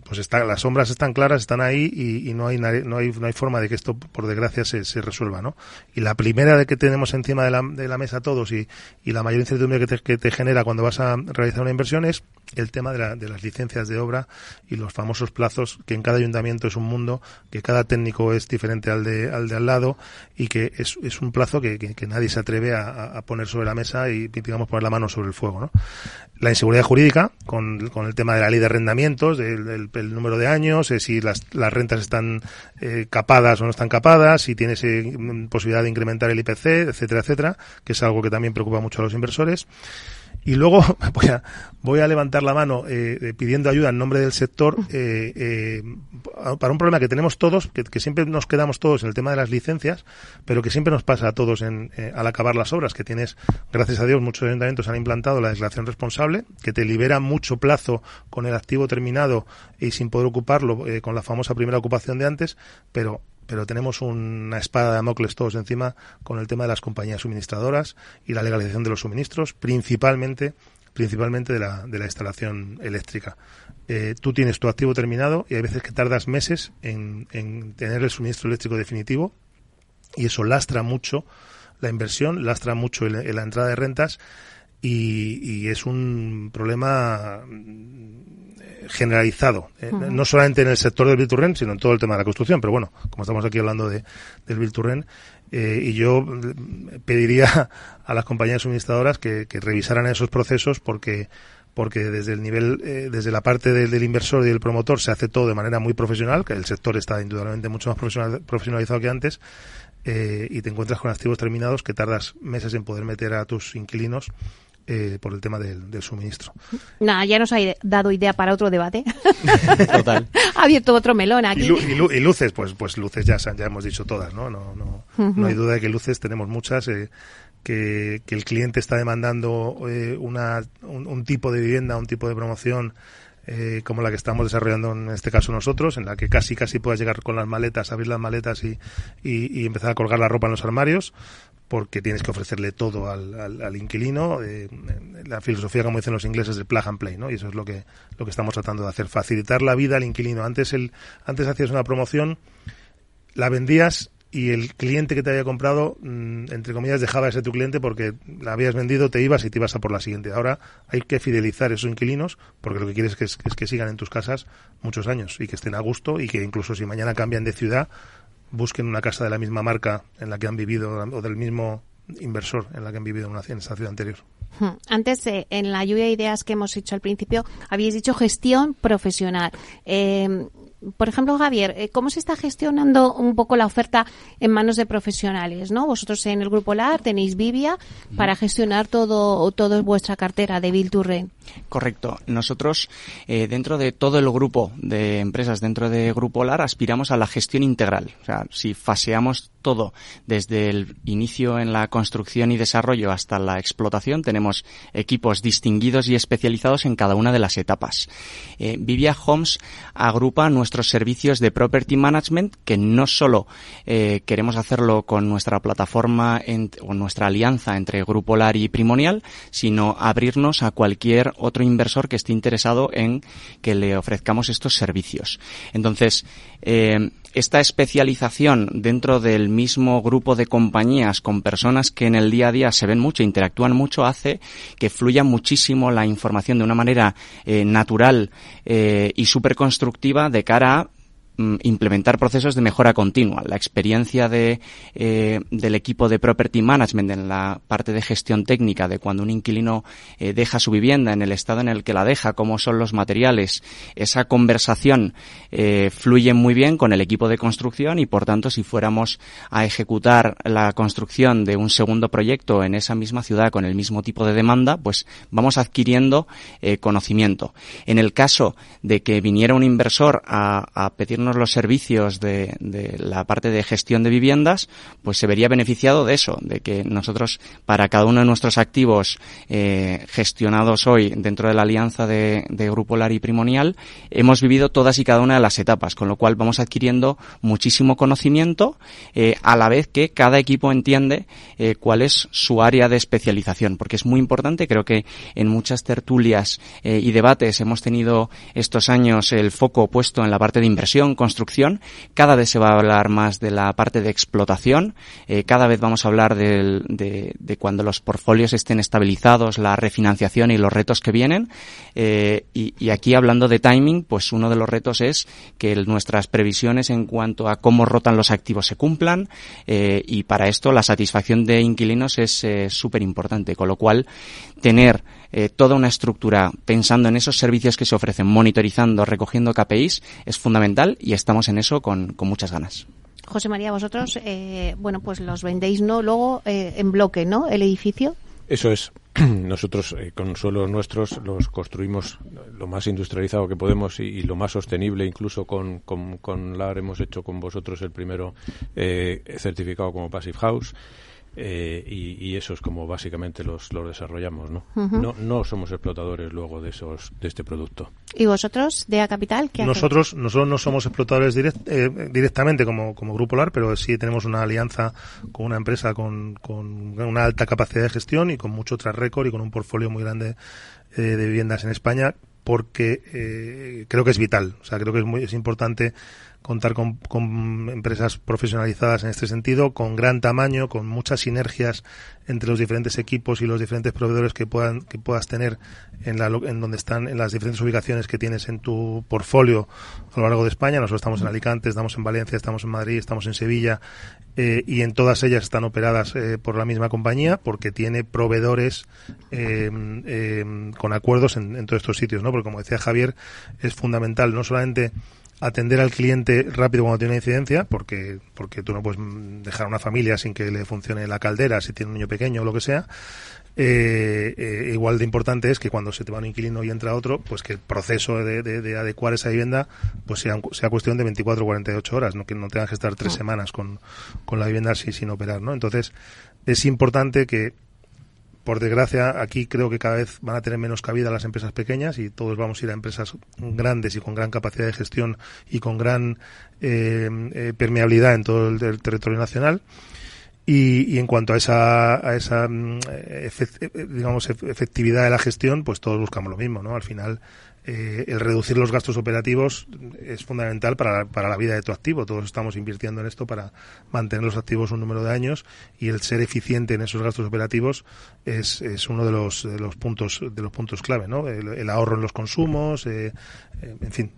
pues está, las sombras están claras, están ahí y, y, no, hay, no, hay, no hay forma de que esto, por desgracia, se, se resuelva, ¿no? Y la primera de que tenemos encima de la, de la mesa todos y, y la mayor incertidumbre que te, que te genera cuando vas a realizar una inversión es el tema de, la, de, las licencias de obra y los famosos plazos, que en cada ayuntamiento es un mundo, que cada técnico es diferente al de al, de al lado y que es, es un plazo que, que, que nadie se atreve a, a, poner sobre la mesa y, digamos, poner la mano sobre el fuego. ¿no? La inseguridad jurídica, con, el tema de la ley de arrendamientos, el número de años, eh, si las, las rentas están eh, capadas o no están capadas, si tienes eh, posibilidad de incrementar el IPC, etcétera, etcétera, que es algo que también preocupa mucho a los inversores. Y luego <laughs> voy a, voy a levantar la mano eh, pidiendo ayuda en nombre del sector eh, eh, para un problema que tenemos todos, que, que, siempre nos quedamos todos en el tema de las licencias, pero que siempre nos pasa a todos en, eh, al acabar las obras, que tienes, gracias a Dios, muchos ayuntamientos han implantado la declaración responsable, que te libera mucho plazo con el activo terminado y sin poder ocuparlo eh, con la famosa primera ocupación de antes, pero pero tenemos una espada de Damocles todos encima con el tema de las compañías suministradoras y la legalización de los suministros, principalmente principalmente de la, de la instalación eléctrica. Eh, tú tienes tu activo terminado y hay veces que tardas meses en, en tener el suministro eléctrico definitivo y eso lastra mucho la inversión, lastra mucho el, la entrada de rentas y, es un problema generalizado, eh, uh -huh. no solamente en el sector del Bilturren, sino en todo el tema de la construcción. Pero bueno, como estamos aquí hablando de, del Bilturren, eh, y yo pediría a las compañías suministradoras que, que revisaran esos procesos porque porque desde el nivel, eh, desde la parte del, del, inversor y del promotor se hace todo de manera muy profesional, que el sector está indudablemente mucho más profesional, profesionalizado que antes, eh, y te encuentras con activos terminados que tardas meses en poder meter a tus inquilinos eh, por el tema del, del, suministro. Nada, ya nos ha dado idea para otro debate. <laughs> Total. ha abierto otro melón aquí. Y, y, y, luces, pues, pues luces ya, ya hemos dicho todas, ¿no? No, no, uh -huh. no hay duda de que luces tenemos muchas. Eh, que, que, el cliente está demandando eh, una, un, un, tipo de vivienda, un tipo de promoción eh, como la que estamos desarrollando en este caso nosotros, en la que casi casi puedas llegar con las maletas, abrir las maletas y, y, y empezar a colgar la ropa en los armarios, porque tienes que ofrecerle todo al, al, al inquilino. Eh, la filosofía, como dicen los ingleses, de plug and play, ¿no? Y eso es lo que, lo que estamos tratando de hacer, facilitar la vida al inquilino. Antes, el, antes hacías una promoción, la vendías y el cliente que te había comprado, mmm, entre comillas, dejaba de ser tu cliente porque la habías vendido, te ibas y te ibas a por la siguiente. Ahora hay que fidelizar esos inquilinos porque lo que quieres es es que sigan en tus casas muchos años y que estén a gusto y que incluso si mañana cambian de ciudad, busquen una casa de la misma marca en la que han vivido o del mismo inversor en la que han vivido una, en esa ciudad anterior. Hmm. Antes, eh, en la lluvia de ideas que hemos hecho al principio, habéis dicho gestión profesional. Eh, por ejemplo, Javier, eh, ¿cómo se está gestionando un poco la oferta en manos de profesionales? ¿no? Vosotros en el Grupo LAR tenéis Vivia para gestionar todo, todo vuestra cartera de Bill to Rent. Correcto. Nosotros, eh, dentro de todo el grupo de empresas dentro de Grupo LAR, aspiramos a la gestión integral. O sea, si faseamos todo desde el inicio en la construcción y desarrollo hasta la explotación. Tenemos equipos distinguidos y especializados en cada una de las etapas. Eh, Vivia Homes agrupa nuestros servicios de property management que no solo eh, queremos hacerlo con nuestra plataforma o nuestra alianza entre Grupo LAR y Primonial, sino abrirnos a cualquier otro inversor que esté interesado en que le ofrezcamos estos servicios. Entonces, eh, esta especialización dentro del mismo grupo de compañías con personas que en el día a día se ven mucho, interactúan mucho, hace que fluya muchísimo la información de una manera eh, natural eh, y súper constructiva de cara a implementar procesos de mejora continua. La experiencia eh, del equipo de property management en la parte de gestión técnica de cuando un inquilino eh, deja su vivienda en el estado en el que la deja, cómo son los materiales, esa conversación eh, fluye muy bien con el equipo de construcción y por tanto si fuéramos a ejecutar la construcción de un segundo proyecto en esa misma ciudad con el mismo tipo de demanda, pues vamos adquiriendo conocimiento. En el caso de que viniera un inversor a pedirnos los servicios de, la parte de gestión de viviendas, pues se vería beneficiado de eso, de que nosotros, para cada uno de nuestros activos eh, gestionados hoy dentro de la alianza de, Grupo Lar y Primonial, hemos vivido todas y cada una de las etapas, con lo cual vamos adquiriendo muchísimo conocimiento, eh, a la vez que cada equipo entiende eh, cuál es su área de especialización, porque es muy importante, creo que en muchas tertulias y debates hemos tenido estos años el foco puesto en la parte de inversión, construcción. Cada vez se va a hablar más de la parte de explotación. Eh, cada vez vamos a hablar de, cuando los portfolios estén estabilizados, la refinanciación y los retos que vienen. Eh, y, aquí hablando de timing, pues uno de los retos es que nuestras previsiones en cuanto a cómo rotan los activos se cumplan. Eh, y para esto la satisfacción de inquilinos es súper importante. Con lo cual, tener eh, toda una estructura pensando en esos servicios que se ofrecen, monitorizando, recogiendo KPIs, es fundamental y estamos en eso con, muchas ganas. José María, vosotros, eh, bueno, pues los vendéis, ¿no? Luego eh, en bloque, ¿no? El edificio. Eso es. <clears throat> Nosotros con suelos nuestros los construimos lo más industrializado que podemos y, lo más sostenible, incluso con, con, con LAR hemos hecho con vosotros el primero certificado como Passive House. Eh, y, eso es como básicamente los, los desarrollamos, ¿no? ¿no? No somos explotadores luego de esos de este producto. ¿Y vosotros, de A Capital, qué Nosotros, nosotros no somos explotadores eh, directamente como, como Grupo LAR, pero sí tenemos una alianza con una empresa con, con una alta capacidad de gestión y con mucho tras récord y con un portfolio muy grande eh, de viviendas en España porque creo que es vital. O sea, creo que es muy es importante contar con, empresas profesionalizadas en este sentido, con gran tamaño, con muchas sinergias entre los diferentes equipos y los diferentes proveedores que puedan que puedas tener en, la, en donde están en las diferentes ubicaciones que tienes en tu portfolio a lo largo de España. Nosotros estamos en Alicante, estamos en Valencia, estamos en Madrid, estamos en Sevilla eh, y en todas ellas están operadas eh, por la misma compañía porque tiene proveedores eh, con acuerdos en, en todos estos sitios, ¿no? Porque como decía Javier, es fundamental no solamente atender al cliente rápido cuando tiene una incidencia, porque, porque tú no puedes dejar a una familia sin que le funcione la caldera si tiene un niño pequeño o lo que sea. Eh, eh, igual de importante es que cuando se te va un inquilino y entra otro, pues que el proceso de, de, adecuar esa vivienda pues sea, sea cuestión de 24 o 48 horas, no que no tengas que estar tres semanas con, con la vivienda así sin operar, ¿no? Entonces, es importante que por desgracia, aquí creo que cada vez van a tener menos cabida las empresas pequeñas y todos vamos a ir a empresas grandes y con gran capacidad de gestión y con gran eh, eh, permeabilidad en todo el, territorio nacional. Y, en cuanto a esa, a esa mm, digamos, efectividad de la gestión, pues todos buscamos lo mismo, ¿no? Al final, eh, el reducir los gastos operativos es fundamental para, para la vida de tu activo. Todos estamos invirtiendo en esto para mantener los activos un número de años y el ser eficiente en esos gastos operativos es, es uno de los, de los puntos de los puntos clave, ¿no? El, ahorro en los consumos, eh, eh, en fin,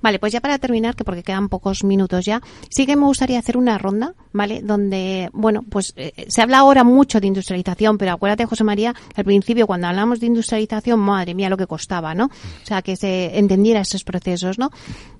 Vale, pues ya para terminar, que porque quedan pocos minutos ya, sí que me gustaría hacer una ronda, ¿vale? Donde, bueno, pues eh, se habla ahora mucho de industrialización, pero acuérdate, José María, al principio cuando hablamos de industrialización, madre mía, lo que costaba, ¿no? O sea, que se entendiera esos procesos, ¿no?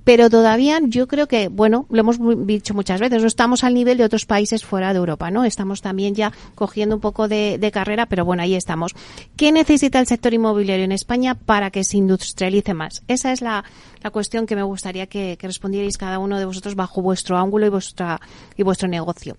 Pero todavía yo creo que, bueno, lo hemos dicho muchas veces, no estamos al nivel de otros países fuera de Europa, ¿no? Estamos también ya cogiendo un poco de, de carrera, pero bueno, ahí estamos. ¿Qué necesita el sector inmobiliario en España para que se industrialice más? Esa es la, la cuestión que me gustaría que, respondierais cada uno de vosotros bajo vuestro ángulo y vuestra y vuestro negocio.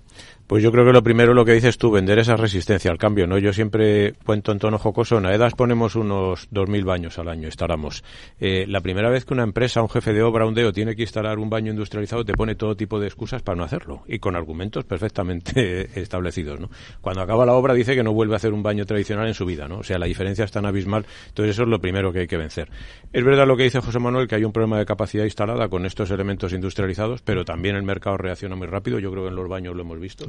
Pues yo creo que lo primero lo que dices tú, vender esa resistencia al cambio, ¿no? Yo siempre cuento en tono jocoso, en AEDAS ponemos unos 2.000 baños al año, instalamos. Eh, la primera vez que una empresa, un jefe de obra, un DEO, tiene que instalar un baño industrializado, te pone todo tipo de excusas para no hacerlo, y con argumentos perfectamente <laughs> establecidos, ¿no? Cuando acaba la obra dice que no vuelve a hacer un baño tradicional en su vida, ¿no? O sea, la diferencia es tan abismal, entonces eso es lo primero que hay que vencer. Es verdad lo que dice José Manuel, que hay un problema de capacidad instalada con estos elementos industrializados, pero también el mercado reacciona muy rápido, yo creo que en los baños lo hemos visto.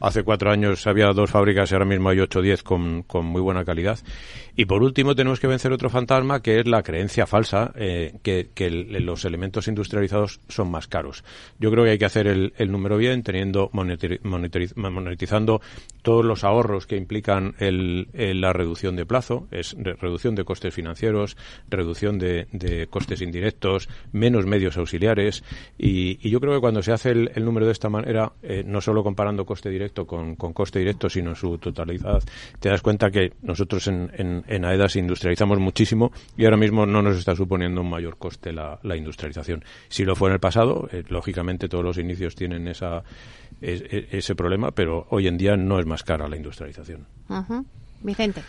Hace cuatro años había dos fábricas y ahora mismo hay ocho o diez con, muy buena calidad. Y por último tenemos que vencer otro fantasma que es la creencia falsa eh, que, los elementos industrializados son más caros. Yo creo que hay que hacer el, número bien, teniendo monetizando todos los ahorros que implican el, la reducción de plazo, es reducción de costes financieros, reducción de, costes indirectos, menos medios auxiliares. Y, yo creo que cuando se hace el, el número de esta manera, eh, no solo comparando coste directo con, con, coste directo, sino en su totalidad, te das cuenta que nosotros en, en, en, AEDAS industrializamos muchísimo y ahora mismo no nos está suponiendo un mayor coste la, la industrialización. Si lo fue en el pasado, eh, lógicamente todos los inicios tienen esa, es, ese problema, pero hoy en día no es más cara la industrialización. Uh -huh. Vicente.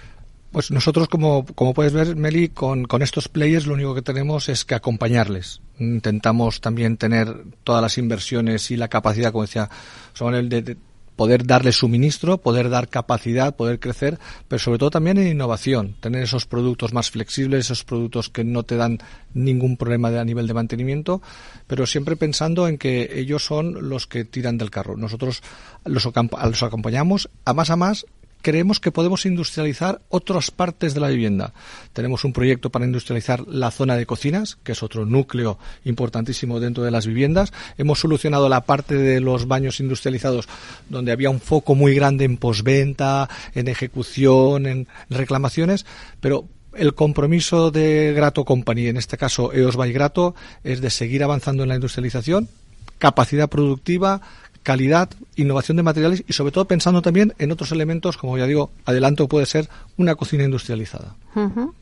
Pues nosotros, como, como puedes ver, Meli, con, con, estos players lo único que tenemos es que acompañarles. Intentamos también tener todas las inversiones y la capacidad, como decía Samuel, de, de poder darle suministro, poder dar capacidad, poder crecer, pero sobre todo también en innovación, tener esos productos más flexibles, esos productos que no te dan ningún problema de, a nivel de mantenimiento, pero siempre pensando en que ellos son los que tiran del carro. Nosotros los, los acompañamos a más a más creemos que podemos industrializar otras partes de la vivienda. Tenemos un proyecto para industrializar la zona de cocinas, que es otro núcleo importantísimo dentro de las viviendas. Hemos solucionado la parte de los baños industrializados, donde había un foco muy grande en posventa, en ejecución, en reclamaciones, pero el compromiso de Grato Company, en este caso EOS by Grato, es de seguir avanzando en la industrialización, capacidad productiva, calidad, innovación de materiales y sobre todo pensando también en otros elementos, como ya digo, adelanto puede ser una cocina industrializada. Uh -huh.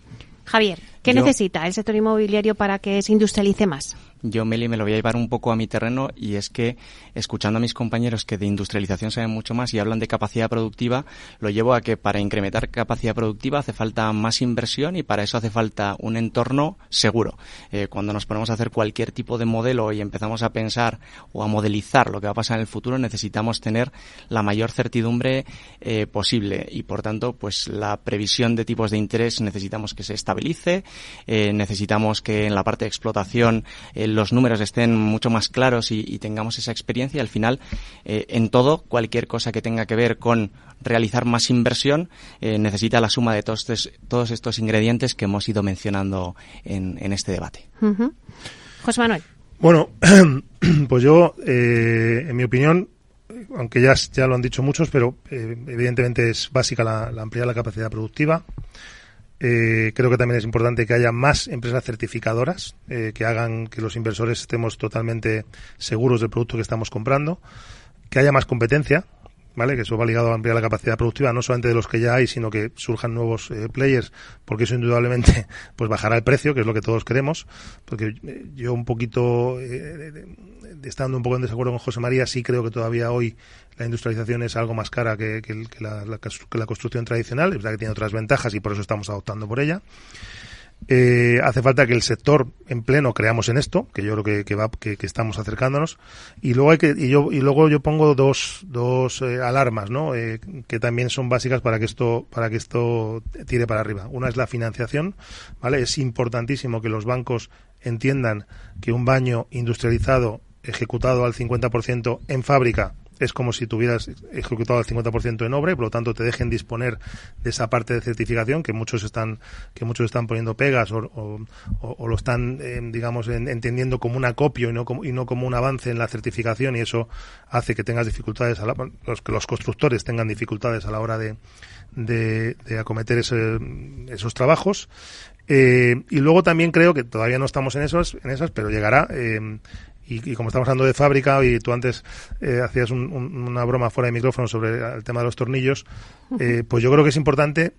Javier, ¿qué Yo, necesita el sector inmobiliario para que se industrialice más? Yo, Meli, me lo voy a llevar un poco a mi terreno y es que, escuchando a mis compañeros que de industrialización saben mucho más y hablan de capacidad productiva, lo llevo a que para incrementar capacidad productiva hace falta más inversión y para eso hace falta un entorno seguro. Eh, cuando nos ponemos a hacer cualquier tipo de modelo y empezamos a pensar o a modelizar lo que va a pasar en el futuro, necesitamos tener la mayor certidumbre eh, posible y, por tanto, pues la previsión de tipos de interés necesitamos que se estabilice, eh, necesitamos que en la parte de explotación los números estén mucho más claros y, y tengamos esa experiencia. Y al final, eh, en todo, cualquier cosa que tenga que ver con realizar más inversión eh, necesita la suma de todos, estos, todos estos ingredientes que hemos ido mencionando en, en este debate. Uh -huh. José Manuel. Bueno, <clears throat> pues yo, eh, en mi opinión, aunque ya, ya lo han dicho muchos, pero eh, evidentemente es básica la, la ampliar la capacidad productiva. Eh, creo que también es importante que haya más empresas certificadoras eh, que hagan que los inversores estemos totalmente seguros del producto que estamos comprando, que haya más competencia, ¿vale? Que eso va ligado a ampliar la capacidad productiva, no solamente de los que ya hay, sino que surjan nuevos eh, players, porque eso indudablemente <laughs> pues bajará el precio, que es lo que todos queremos, porque eh, yo un poquito, eh, estando un poco en desacuerdo con José María, sí creo que todavía hoy la industrialización es algo más cara que, que, que, la, la, que la construcción tradicional, es verdad que tiene otras ventajas y por eso estamos adoptando por ella. Eh, hace falta que el sector en pleno creamos en esto, que yo creo que, que va, que, estamos acercándonos. Y luego hay que, y yo, y luego yo pongo dos, dos eh, alarmas, ¿no? Eh, que también son básicas para que esto, para que esto tire para arriba. Una es la financiación, ¿vale? Es importantísimo que los bancos entiendan que un baño industrializado ejecutado al 50% en fábrica es como si tuvieras ejecutado el 50% en obra por lo tanto te dejen disponer de esa parte de certificación que muchos están que muchos están poniendo pegas o, o, o lo están eh, digamos en, entendiendo como un acopio y no como, y no como un avance en la certificación y eso hace que tengas dificultades a la, los que los constructores tengan dificultades a la hora de de, de acometer ese, esos trabajos. Eh, y luego también creo que todavía no estamos en esos en esas pero llegará eh, y, y, como estamos hablando de fábrica y tú antes eh, hacías un, un, una broma fuera de micrófono sobre el tema de los tornillos, eh, pues yo creo que es importante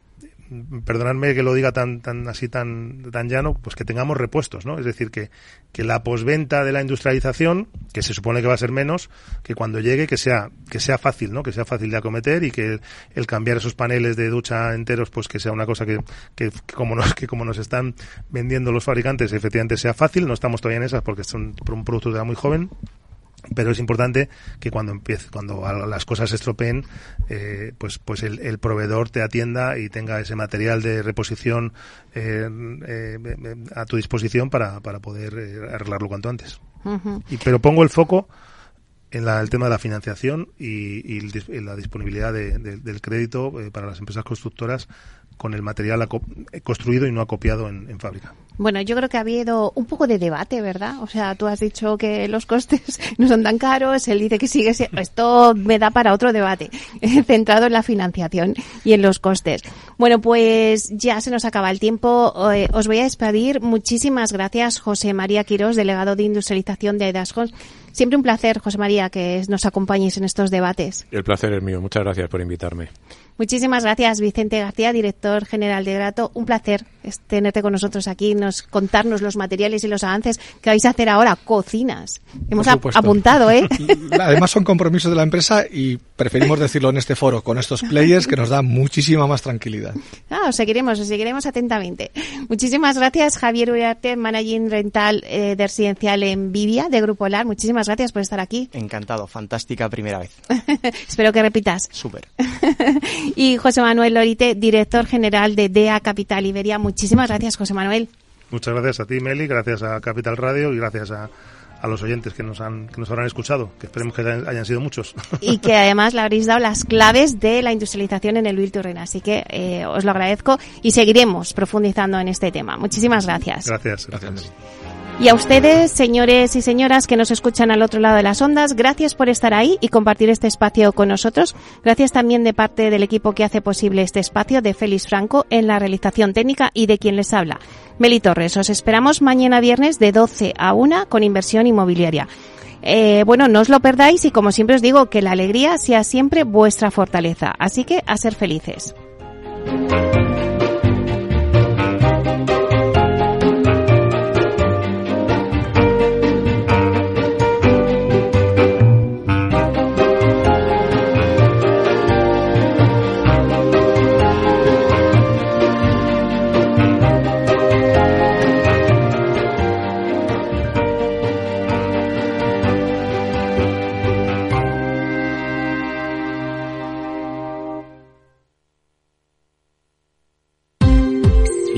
perdonadme que lo diga tan, tan así tan, tan llano, pues que tengamos repuestos, ¿no? Es decir, que, que la posventa de la industrialización, que se supone que va a ser menos, que cuando llegue que sea, que sea fácil, ¿no? Que sea fácil de acometer y que el, cambiar esos paneles de ducha enteros, pues que sea una cosa que, que, como nos, que como nos están vendiendo los fabricantes, efectivamente sea fácil. No estamos todavía en esas porque son un producto de muy joven pero es importante que cuando empiece, cuando las cosas se estropeen, eh, pues, pues el, proveedor te atienda y tenga ese material de reposición eh, eh, a tu disposición para, para poder arreglarlo cuanto antes. y, pero pongo el foco en el tema de la financiación y, la disponibilidad del crédito para las empresas constructoras con el material construido y no acopiado en, fábrica. Bueno, yo creo que ha habido un poco de debate, ¿verdad? O sea, tú has dicho que los costes <laughs> no son tan caros, él dice que sigue. Esto me da para otro debate, centrado en la financiación y en los costes. Bueno, pues ya se nos acaba el tiempo. Eh, os voy a despedir. Muchísimas gracias, José María Quirós, delegado de industrialización de Edascon. Siempre un placer, José María, que nos acompañéis en estos debates. El placer es mío. Muchas gracias por invitarme. Muchísimas gracias, Vicente García, director general de Grato. Un placer tenerte con nosotros aquí, nos contarnos los materiales y los avances que vais a hacer ahora, cocinas. Hemos apuntado, ¿eh? <laughs> Además son compromisos de la empresa y preferimos decirlo en este foro con estos players que nos da muchísima más tranquilidad. Ah, os seguiremos, os seguiremos atentamente. Muchísimas gracias, Javier Uriarte, managing rental eh, de residencial en Vivia de Grupo LAR. Muchísimas gracias por estar aquí. Encantado, fantástica primera vez. <laughs> Espero que repitas. Súper. <laughs> y José Manuel Lorite, director general de DEA Capital Iberia. Muchísimas gracias, José Manuel. Muchas gracias a ti, Meli, gracias a Capital Radio y gracias a, los oyentes que nos han que nos habrán escuchado, que esperemos que hayan sido muchos. <laughs> Y que además le habréis dado las claves de la industrialización en el Virturren, así que eh, os lo agradezco y seguiremos profundizando en este tema. Muchísimas gracias. Gracias, gracias. Y a ustedes, señores y señoras que nos escuchan al otro lado de las ondas, gracias por estar ahí y compartir este espacio con nosotros. Gracias también de parte del equipo que hace posible este espacio, de Félix Franco en la realización técnica y de quien les habla. Meli Torres, os esperamos mañana viernes de 12 a 1 con inversión inmobiliaria. Eh, bueno, no os lo perdáis y como siempre os digo, que la alegría sea siempre vuestra fortaleza. Así que a ser felices.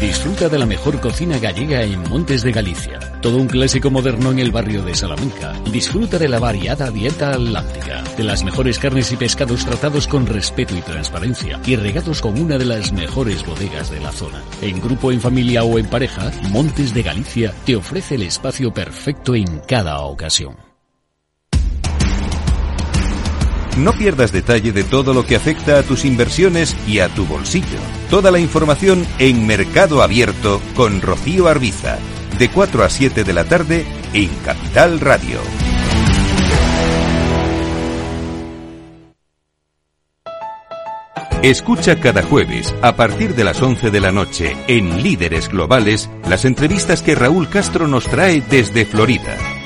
Disfruta de la mejor cocina gallega en Montes de Galicia. Todo un clásico moderno en el barrio de Salamanca. Disfruta de la variada dieta atlántica, de las mejores carnes y pescados tratados con respeto y transparencia y regados con una de las mejores bodegas de la zona. En grupo, en familia o en pareja, Montes de Galicia te ofrece el espacio perfecto en cada ocasión. No pierdas detalle de todo lo que afecta a tus inversiones y a tu bolsillo. Toda la información en Mercado Abierto con Rocío Arbiza, de 4 a 7 de la tarde en Capital Radio. Escucha cada jueves, a partir de las 11 de la noche, en Líderes Globales, las entrevistas que Raúl Castro nos trae desde Florida.